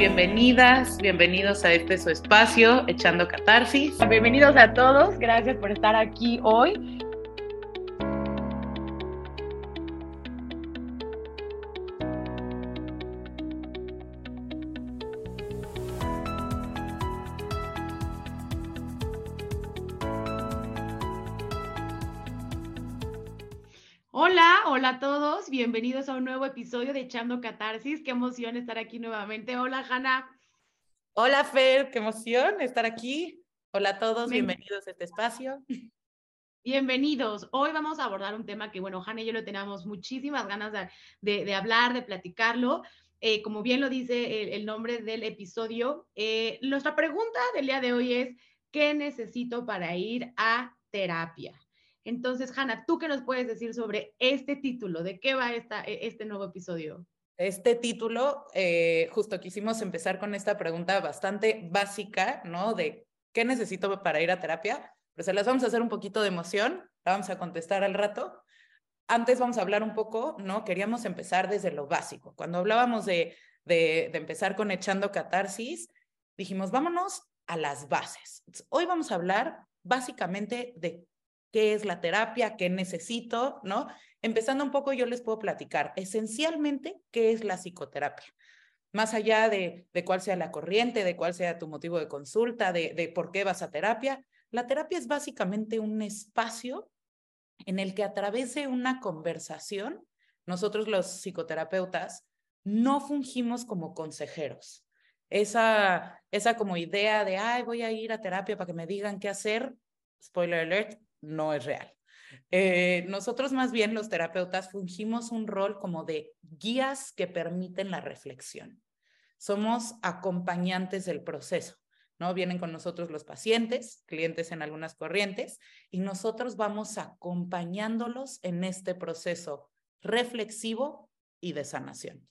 bienvenidas, bienvenidos a este su espacio, Echando Catarsis. Bienvenidos a todos, gracias por estar aquí hoy. Bienvenidos a un nuevo episodio de Echando Catarsis. Qué emoción estar aquí nuevamente. Hola, Hanna. Hola, Fer, qué emoción estar aquí. Hola a todos, bienvenidos a este espacio. Bienvenidos. Hoy vamos a abordar un tema que, bueno, Hanna y yo lo tenemos muchísimas ganas de, hablar, de platicarlo. Eh, como bien lo dice el, nombre del episodio, eh, nuestra pregunta del día de hoy es, ¿qué necesito para ir a terapia? Entonces, Hanna, ¿tú qué nos puedes decir sobre este título? ¿De qué va esta, e, este nuevo episodio? Este título, eh, justo quisimos empezar con esta pregunta bastante básica, ¿no? De qué necesito para ir a terapia, pero se las vamos a hacer un poquito de emoción, la vamos a contestar al rato. Antes vamos a hablar un poco, ¿no? Queríamos empezar desde lo básico. Cuando hablábamos de, de, de empezar con echando catarsis, dijimos, vámonos a las bases. Hoy vamos a hablar básicamente de qué es la terapia, qué necesito, ¿no? Empezando un poco, yo les puedo platicar esencialmente qué es la psicoterapia. Más allá de, de cuál sea la corriente, de cuál sea tu motivo de consulta, de, de por qué vas a terapia, la terapia es básicamente un espacio en el que a través de una conversación, nosotros los psicoterapeutas no fungimos como consejeros. Esa, esa como idea de, ay, voy a ir a terapia para que me digan qué hacer, spoiler alert, no es real. Eh, nosotros más bien los terapeutas fungimos un rol como de guías que permiten la reflexión. Somos acompañantes del proceso, ¿no? Vienen con nosotros los pacientes, clientes en algunas corrientes, y nosotros vamos acompañándolos en este proceso reflexivo y de sanación.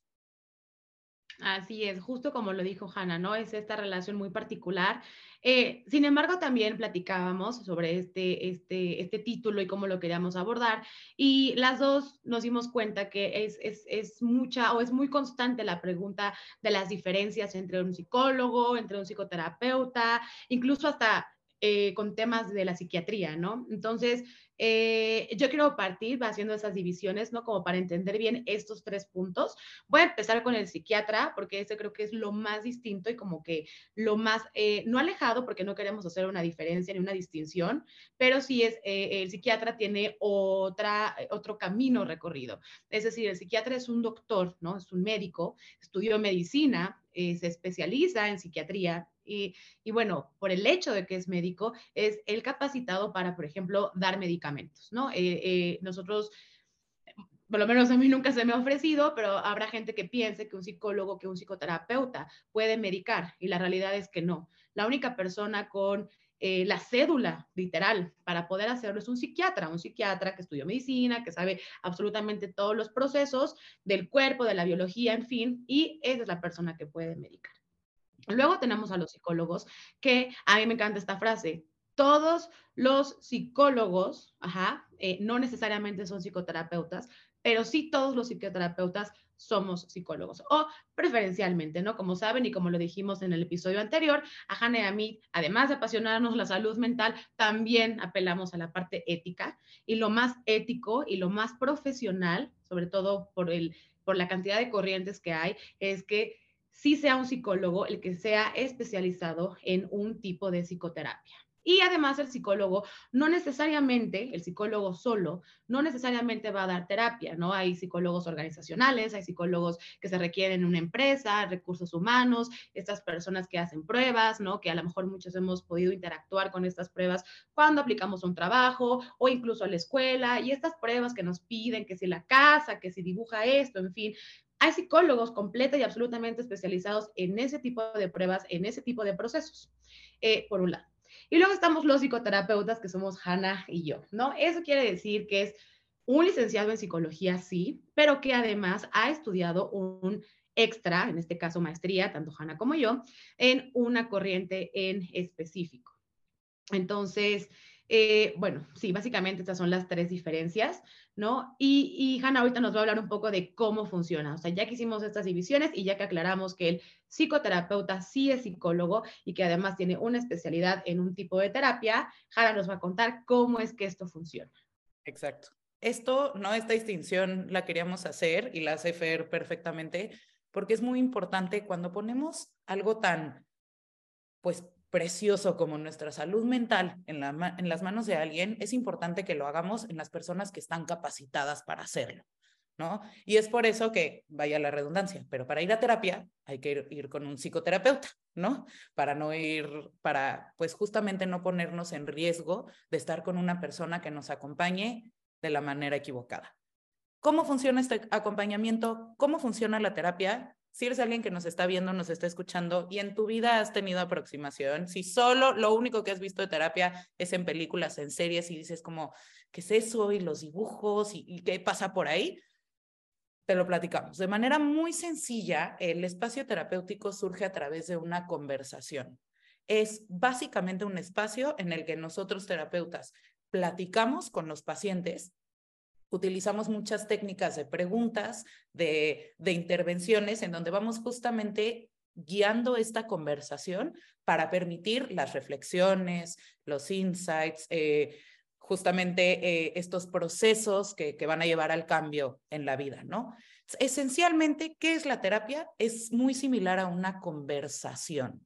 Así es, justo como lo dijo Hanna, ¿no? Es esta relación muy particular. Eh, sin embargo, también platicábamos sobre este, este, este título y cómo lo queríamos abordar y las dos nos dimos cuenta que es, es, es mucha o es muy constante la pregunta de las diferencias entre un psicólogo, entre un psicoterapeuta, incluso hasta eh, con temas de la psiquiatría, ¿no? Entonces, eh, yo quiero partir haciendo esas divisiones, ¿no? Como para entender bien estos tres puntos. Voy a empezar con el psiquiatra, porque ese creo que es lo más distinto y como que lo más, eh, no alejado, porque no queremos hacer una diferencia ni una distinción, pero sí es, el psiquiatra tiene otra, otro camino recorrido. Es decir, el psiquiatra es un doctor, ¿no? Es un médico, estudió medicina, se especializa en psiquiatría y, bueno, por el hecho de que es médico, es el capacitado para, por ejemplo, dar medicamentos, ¿no? Eh, eh, nosotros, por lo menos a mí nunca se me ha ofrecido, pero habrá gente que piense que un psicólogo, que un psicoterapeuta puede medicar y la realidad es que no. La única persona con eh, la cédula literal para poder hacerlo es un psiquiatra, un psiquiatra que estudió medicina, que sabe absolutamente todos los procesos del cuerpo, de la biología, en fin, y esa es la persona que puede medicar. Luego tenemos a los psicólogos, que a mí me encanta esta frase, todos los psicólogos, ajá, eh, no necesariamente son psicoterapeutas, pero sí todos los psicoterapeutas somos psicólogos o preferencialmente, ¿no? Como saben y como lo dijimos en el episodio anterior, a Hannah y a mí, además de apasionarnos la salud mental, también apelamos a la parte ética y lo más ético y lo más profesional, sobre todo por, el, por la cantidad de corrientes que hay, es que sí sea un psicólogo el que sea especializado en un tipo de psicoterapia. Y además el psicólogo, no necesariamente, el psicólogo solo, no necesariamente va a dar terapia, ¿no? Hay psicólogos organizacionales, hay psicólogos que se requieren en una empresa, recursos humanos, estas personas que hacen pruebas, ¿no? Que a lo mejor muchos hemos podido interactuar con estas pruebas cuando aplicamos un trabajo o incluso a la escuela y estas pruebas que nos piden, que si la casa, que si dibuja esto, en fin, hay psicólogos completa y absolutamente especializados en ese tipo de pruebas, en ese tipo de procesos, eh, por un lado. Y luego estamos los psicoterapeutas, que somos Hannah y yo, ¿no? Eso quiere decir que es un licenciado en psicología, sí, pero que además ha estudiado un extra, en este caso maestría, tanto Hannah como yo, en una corriente en específico. Entonces, Eh, bueno, sí, básicamente estas son las tres diferencias, ¿no? Y, y Hanna ahorita nos va a hablar un poco de cómo funciona. O sea, ya que hicimos estas divisiones y ya que aclaramos que el psicoterapeuta sí es psicólogo y que además tiene una especialidad en un tipo de terapia, Hanna nos va a contar cómo es que esto funciona. Exacto. Esto, ¿no? Esta distinción la queríamos hacer y la hace Fer perfectamente porque es muy importante cuando ponemos algo tan, pues, precioso como nuestra salud mental en, la, en las manos de alguien, es importante que lo hagamos en las personas que están capacitadas para hacerlo, ¿no? Y es por eso que, vaya la redundancia, pero para ir a terapia hay que ir, ir con un psicoterapeuta, ¿no? Para no ir, para, pues justamente no ponernos en riesgo de estar con una persona que nos acompañe de la manera equivocada. ¿Cómo funciona este acompañamiento? ¿Cómo funciona la terapia? Si eres alguien que nos está viendo, nos está escuchando y en tu vida has tenido aproximación, si solo lo único que has visto de terapia es en películas, en series y dices como, ¿qué es eso? Y los dibujos y, y qué pasa por ahí, te lo platicamos. De manera muy sencilla, el espacio terapéutico surge a través de una conversación. Es básicamente un espacio en el que nosotros terapeutas platicamos con los pacientes utilizamos muchas técnicas de preguntas, de, de intervenciones, en donde vamos justamente guiando esta conversación para permitir las reflexiones, los insights, eh, justamente eh, estos procesos que, que, van a llevar al cambio en la vida, ¿no? Esencialmente, ¿qué es la terapia? Es muy similar a una conversación.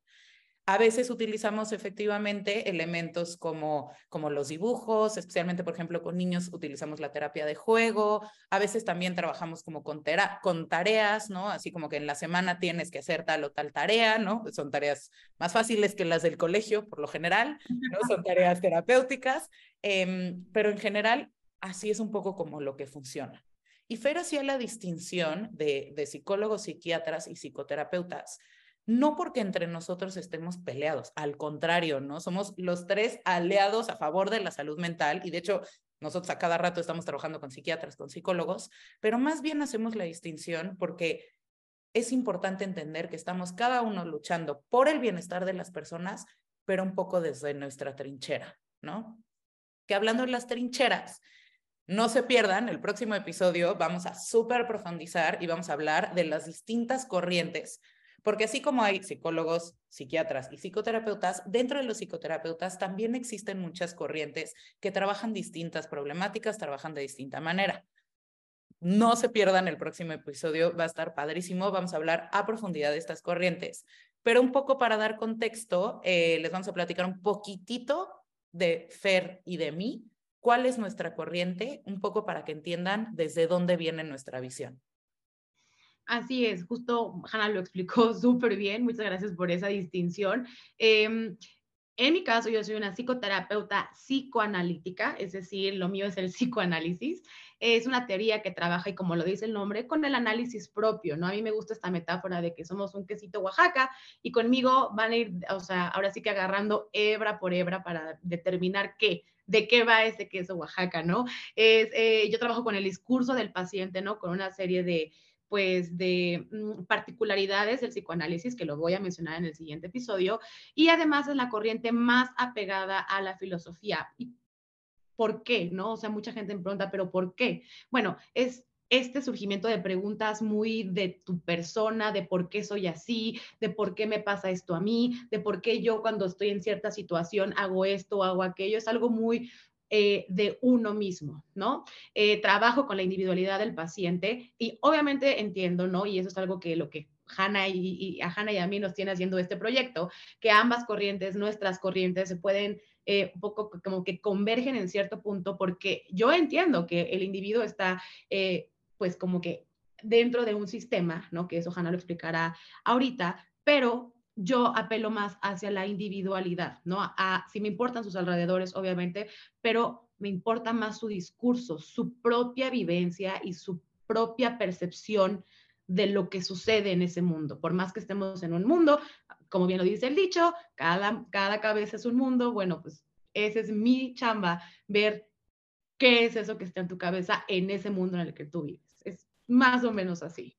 A veces utilizamos efectivamente elementos como, como los dibujos, especialmente, por ejemplo, con niños utilizamos la terapia de juego. A veces también trabajamos como con, con tareas, ¿no? Así como que en la semana tienes que hacer tal o tal tarea, ¿no? Son tareas más fáciles que las del colegio, por lo general, ¿no? Son tareas terapéuticas, eh, pero en general así es un poco como lo que funciona. Y Fer hacía la distinción de, de psicólogos, psiquiatras y psicoterapeutas no porque entre nosotros estemos peleados, al contrario, ¿no? Somos los tres aliados a favor de la salud mental y de hecho nosotros a cada rato estamos trabajando con psiquiatras, con psicólogos, pero más bien hacemos la distinción porque es importante entender que estamos cada uno luchando por el bienestar de las personas, pero un poco desde nuestra trinchera, ¿no? Que hablando de las trincheras, no se pierdan, el próximo episodio vamos a súper profundizar y vamos a hablar de las distintas corrientes porque así como hay psicólogos, psiquiatras y psicoterapeutas, dentro de los psicoterapeutas también existen muchas corrientes que trabajan distintas problemáticas, trabajan de distinta manera. No se pierdan el próximo episodio, va a estar padrísimo, vamos a hablar a profundidad de estas corrientes. Pero un poco para dar contexto, eh, les vamos a platicar un poquitito de Fer y de mí, cuál es nuestra corriente, un poco para que entiendan desde dónde viene nuestra visión. Así es, justo Hanna lo explicó súper bien, muchas gracias por esa distinción. Eh, en mi caso, yo soy una psicoterapeuta psicoanalítica, es decir, lo mío es el psicoanálisis. Es una teoría que trabaja, y como lo dice el nombre, con el análisis propio, ¿no? A mí me gusta esta metáfora de que somos un quesito Oaxaca y conmigo van a ir, o sea, ahora sí que agarrando hebra por hebra para determinar qué, de qué va ese queso Oaxaca, ¿no? Es, eh, yo trabajo con el discurso del paciente, ¿no? Con una serie de pues de mm, particularidades del psicoanálisis, que lo voy a mencionar en el siguiente episodio, y además es la corriente más apegada a la filosofía. ¿Y por qué? ¿No? O sea, mucha gente me pregunta, pero ¿por qué? Bueno, es este surgimiento de preguntas muy de tu persona, de por qué soy así, de por qué me pasa esto a mí, de por qué yo cuando estoy en cierta situación hago esto, o hago aquello, es algo muy eh, de uno mismo, ¿no? Eh, trabajo con la individualidad del paciente y obviamente entiendo, ¿no? Y eso es algo que lo que Hanna y, a Hanna y a mí nos tiene haciendo este proyecto, que ambas corrientes, nuestras corrientes, se pueden eh, un poco como que convergen en cierto punto, porque yo entiendo que el individuo está, pues como que dentro de un sistema, ¿no? Que eso Hanna lo explicará ahorita, pero yo apelo más hacia la individualidad, ¿no? A, si me importan sus alrededores, obviamente, pero me importa más su discurso, su propia vivencia y su propia percepción de lo que sucede en ese mundo. Por más que estemos en un mundo, como bien lo dice el dicho, cada, cada cabeza es un mundo, bueno, pues esa es mi chamba, ver qué es eso que está en tu cabeza en ese mundo en el que tú vives. Es más o menos así.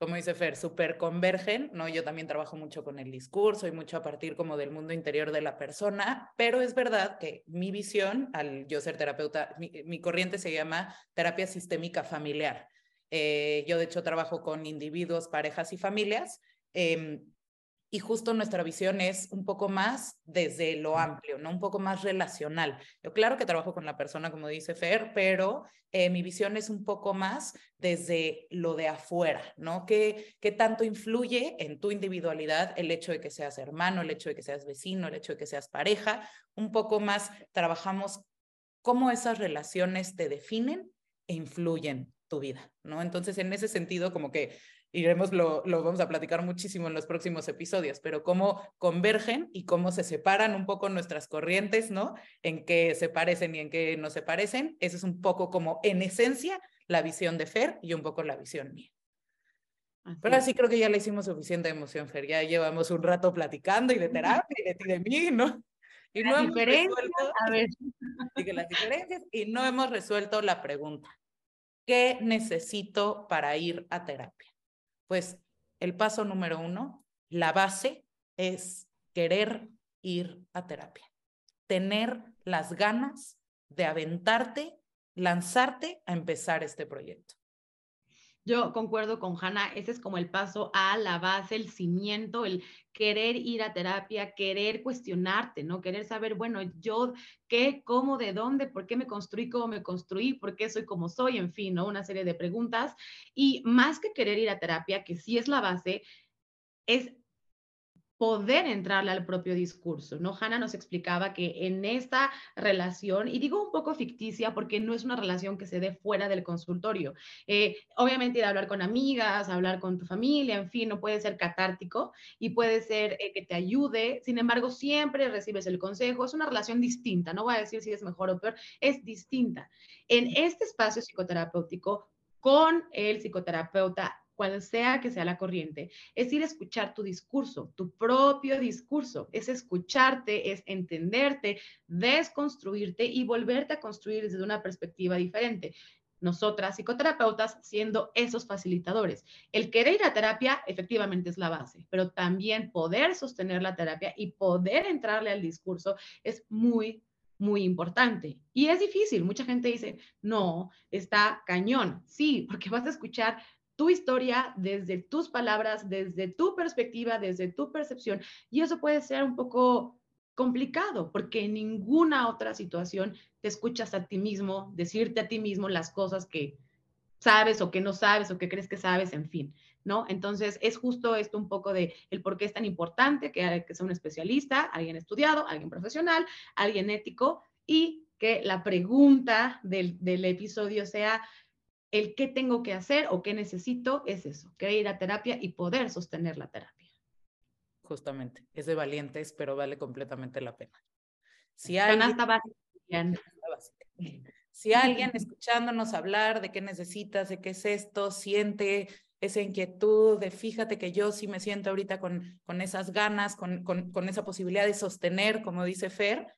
Como dice Fer, súper convergen, ¿no? Yo también trabajo mucho con el discurso y mucho a partir como del mundo interior de la persona, pero es verdad que mi visión, al yo ser terapeuta, mi, corriente se llama terapia sistémica familiar. Eh, yo de hecho trabajo con individuos, parejas y familias. Eh, y justo nuestra visión es un poco más desde lo amplio, ¿no? Un poco más relacional. Yo claro que trabajo con la persona, como dice Fer, pero eh, mi visión es un poco más desde lo de afuera, ¿no? ¿Qué, ¿Qué tanto influye en tu individualidad el hecho de que seas hermano, el hecho de que seas vecino, el hecho de que seas pareja? Un poco más trabajamos cómo esas relaciones te definen e influyen tu vida, ¿no? Entonces, en ese sentido, como que iremos, lo, lo vamos a platicar muchísimo en los próximos episodios, pero cómo convergen y cómo se separan un poco nuestras corrientes, ¿no? En qué se parecen y en qué no se parecen. Eso es un poco como, en esencia, la visión de Fer y un poco la visión mía. Pero así creo que ya le hicimos suficiente emoción, Fer. Ya llevamos un rato platicando y de terapia y de ti de mí, ¿no? Y no hemos resuelto, a ver. Y las diferencias y no hemos resuelto la pregunta. ¿Qué necesito para ir a terapia? Pues el paso número uno, la base es querer ir a terapia, tener las ganas de aventarte, lanzarte a empezar este proyecto. Yo concuerdo con Hanna, ese es como el paso a la base, el cimiento, el querer ir a terapia, querer cuestionarte, ¿no? Querer saber, bueno, yo qué, cómo, de dónde, por qué me construí, cómo me construí, por qué soy como soy, en fin, ¿no? Una serie de preguntas. Y más que querer ir a terapia, que sí es la base, es poder entrarle al propio discurso, ¿no? Hanna nos explicaba que en esta relación, y digo un poco ficticia porque no es una relación que se dé fuera del consultorio, eh, obviamente ir a hablar con amigas, hablar con tu familia, en fin, no puede ser catártico y puede ser eh, que te ayude, sin embargo, siempre recibes el consejo, es una relación distinta, no voy a decir si es mejor o peor, es distinta. En este espacio psicoterapéutico, con el psicoterapeuta cual sea que sea la corriente, es ir a escuchar tu discurso, tu propio discurso, es escucharte, es entenderte, desconstruirte y volverte a construir desde una perspectiva diferente. Nosotras, psicoterapeutas, siendo esos facilitadores. El querer ir a terapia efectivamente es la base, pero también poder sostener la terapia y poder entrarle al discurso es muy, muy importante. Y es difícil. Mucha gente dice, no, está cañón. Sí, porque vas a escuchar tu historia desde tus palabras, desde tu perspectiva, desde tu percepción. Y eso puede ser un poco complicado porque en ninguna otra situación te escuchas a ti mismo, decirte a ti mismo las cosas que sabes o que no sabes o que crees que sabes, en fin, ¿no? Entonces es justo esto un poco de el por qué es tan importante que, que sea un especialista, alguien estudiado, alguien profesional, alguien ético y que la pregunta del, del episodio sea, el qué tengo que hacer o qué necesito es eso, que ir a terapia y poder sostener la terapia. Justamente, es de valientes, pero vale completamente la pena. Si alguien, si alguien escuchándonos hablar de qué necesitas, de qué es esto, siente esa inquietud de fíjate que yo sí me siento ahorita con, con esas ganas, con, con, con esa posibilidad de sostener, como dice Fer,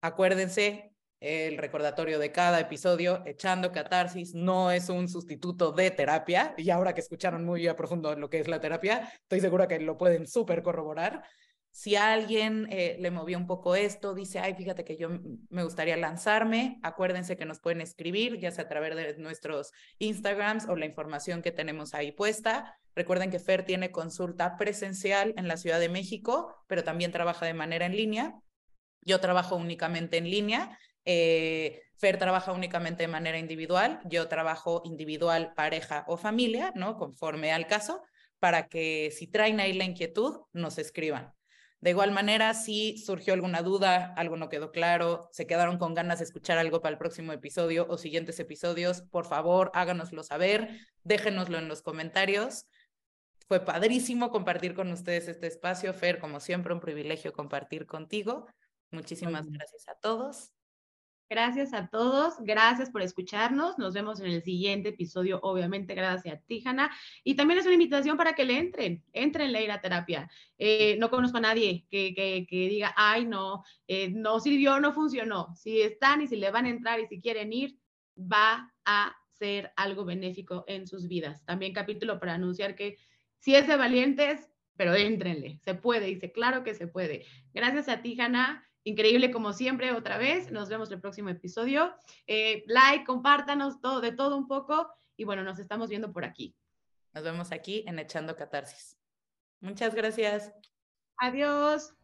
acuérdense, el recordatorio de cada episodio, echando catarsis, no es un sustituto de terapia. Y ahora que escucharon muy a profundo lo que es la terapia, estoy segura que lo pueden súper corroborar. Si alguien eh, le movió un poco esto, dice, ay, fíjate que yo me gustaría lanzarme, acuérdense que nos pueden escribir, ya sea a través de nuestros Instagrams o la información que tenemos ahí puesta. Recuerden que Fer tiene consulta presencial en la Ciudad de México, pero también trabaja de manera en línea. Yo trabajo únicamente en línea eh, Fer trabaja únicamente de manera individual, yo trabajo individual, pareja o familia, ¿no? Conforme al caso, para que si traen ahí la inquietud, nos escriban. De igual manera, si surgió alguna duda, algo no quedó claro, se quedaron con ganas de escuchar algo para el próximo episodio o siguientes episodios, por favor, háganoslo saber, déjenoslo en los comentarios. Fue padrísimo compartir con ustedes este espacio. Fer, como siempre, un privilegio compartir contigo. Muchísimas gracias a todos. Gracias a todos, gracias por escucharnos. Nos vemos en el siguiente episodio, obviamente, gracias a ti, Y también es una invitación para que le entren, entren a ir a terapia. Eh, no conozco a nadie que, que, que diga, ay, no, eh, no sirvió, no funcionó. Si están y si le van a entrar y si quieren ir, va a ser algo benéfico en sus vidas. También capítulo para anunciar que si es de valientes, pero éntrenle, se puede, dice, claro que se puede. Gracias a ti, Hanna. Increíble como siempre, otra vez. Nos vemos el próximo episodio. Eh, like, compártanos todo, de todo un poco. Y bueno, nos estamos viendo por aquí. Nos vemos aquí en Echando Catarsis. Muchas gracias. Adiós.